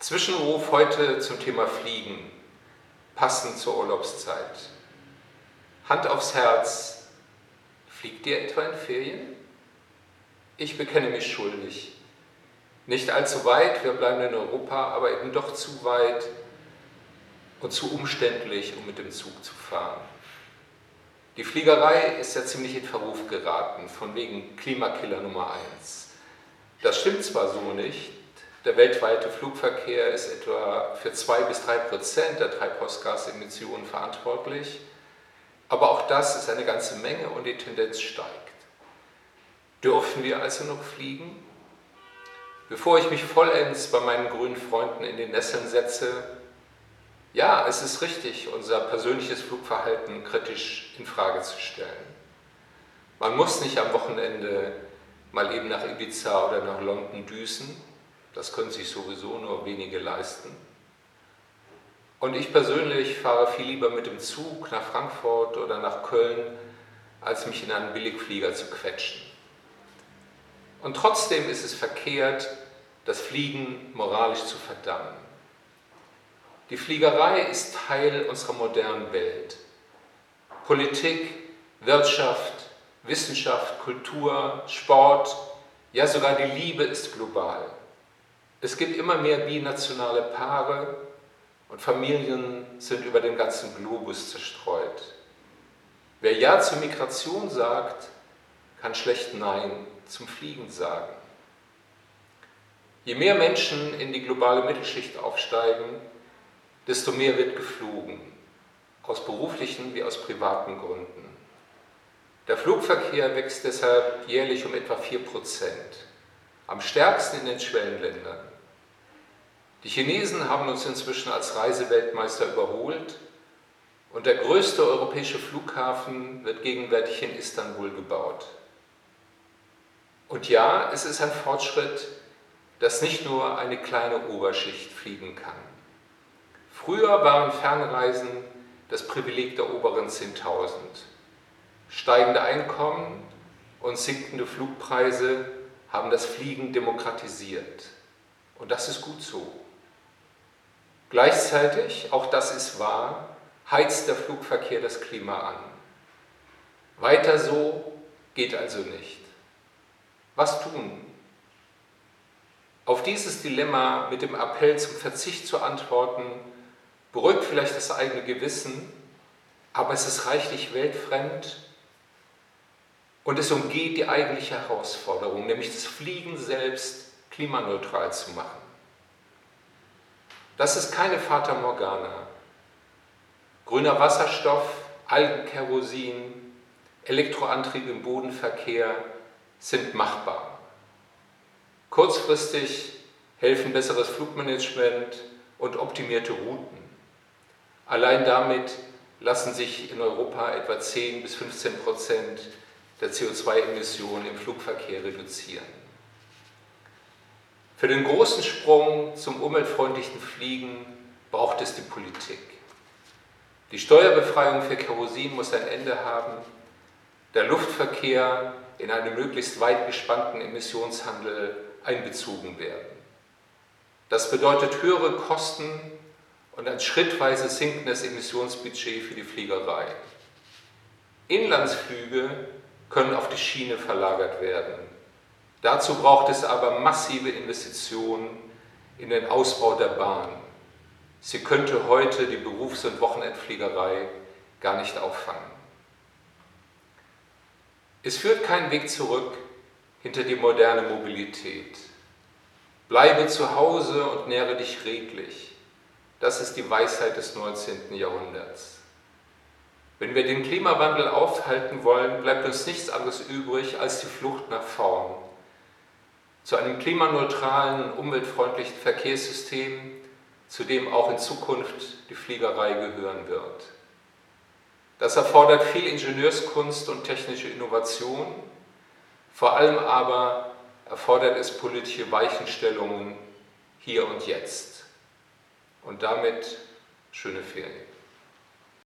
Zwischenruf heute zum Thema Fliegen, passend zur Urlaubszeit. Hand aufs Herz, fliegt ihr etwa in Ferien? Ich bekenne mich schuldig. Nicht allzu weit, wir bleiben in Europa, aber eben doch zu weit und zu umständlich, um mit dem Zug zu fahren. Die Fliegerei ist ja ziemlich in Verruf geraten, von wegen Klimakiller Nummer eins. Das stimmt zwar so nicht, der weltweite Flugverkehr ist etwa für zwei bis drei Prozent der Treibhausgasemissionen verantwortlich. Aber auch das ist eine ganze Menge und die Tendenz steigt. Dürfen wir also noch fliegen? Bevor ich mich vollends bei meinen grünen Freunden in den Nesseln setze, ja, es ist richtig, unser persönliches Flugverhalten kritisch in Frage zu stellen. Man muss nicht am Wochenende mal eben nach Ibiza oder nach London düsen, das können sich sowieso nur wenige leisten. Und ich persönlich fahre viel lieber mit dem Zug nach Frankfurt oder nach Köln, als mich in einen Billigflieger zu quetschen. Und trotzdem ist es verkehrt, das Fliegen moralisch zu verdammen. Die Fliegerei ist Teil unserer modernen Welt. Politik, Wirtschaft, Wissenschaft, Kultur, Sport, ja sogar die Liebe ist global. Es gibt immer mehr binationale Paare und Familien sind über den ganzen Globus zerstreut. Wer Ja zur Migration sagt, kann schlecht Nein zum Fliegen sagen. Je mehr Menschen in die globale Mittelschicht aufsteigen, desto mehr wird geflogen, aus beruflichen wie aus privaten Gründen. Der Flugverkehr wächst deshalb jährlich um etwa 4 Prozent am stärksten in den Schwellenländern. Die Chinesen haben uns inzwischen als Reiseweltmeister überholt und der größte europäische Flughafen wird gegenwärtig in Istanbul gebaut. Und ja, es ist ein Fortschritt, dass nicht nur eine kleine Oberschicht fliegen kann. Früher waren Fernreisen das Privileg der oberen 10.000. Steigende Einkommen und sinkende Flugpreise haben das Fliegen demokratisiert. Und das ist gut so. Gleichzeitig, auch das ist wahr, heizt der Flugverkehr das Klima an. Weiter so geht also nicht. Was tun? Auf dieses Dilemma mit dem Appell zum Verzicht zu antworten, beruhigt vielleicht das eigene Gewissen, aber es ist reichlich weltfremd und es umgeht die eigentliche Herausforderung, nämlich das Fliegen selbst klimaneutral zu machen. Das ist keine Fata Morgana. Grüner Wasserstoff, Algenkerosin, Elektroantrieb im Bodenverkehr sind machbar. Kurzfristig helfen besseres Flugmanagement und optimierte Routen. Allein damit lassen sich in Europa etwa 10 bis 15 Prozent der CO2-Emissionen im Flugverkehr reduzieren. Für den großen Sprung zum umweltfreundlichen Fliegen braucht es die Politik. Die Steuerbefreiung für Kerosin muss ein Ende haben, der Luftverkehr in einen möglichst weit gespannten Emissionshandel einbezogen werden. Das bedeutet höhere Kosten und ein schrittweise sinkendes Emissionsbudget für die Fliegerei. Inlandsflüge können auf die Schiene verlagert werden. Dazu braucht es aber massive Investitionen in den Ausbau der Bahn. Sie könnte heute die Berufs- und Wochenendfliegerei gar nicht auffangen. Es führt kein Weg zurück hinter die moderne Mobilität. Bleibe zu Hause und nähre dich redlich. Das ist die Weisheit des 19. Jahrhunderts. Wenn wir den Klimawandel aufhalten wollen, bleibt uns nichts anderes übrig als die Flucht nach vorn. Zu einem klimaneutralen, umweltfreundlichen Verkehrssystem, zu dem auch in Zukunft die Fliegerei gehören wird. Das erfordert viel Ingenieurskunst und technische Innovation, vor allem aber erfordert es politische Weichenstellungen hier und jetzt. Und damit schöne Ferien.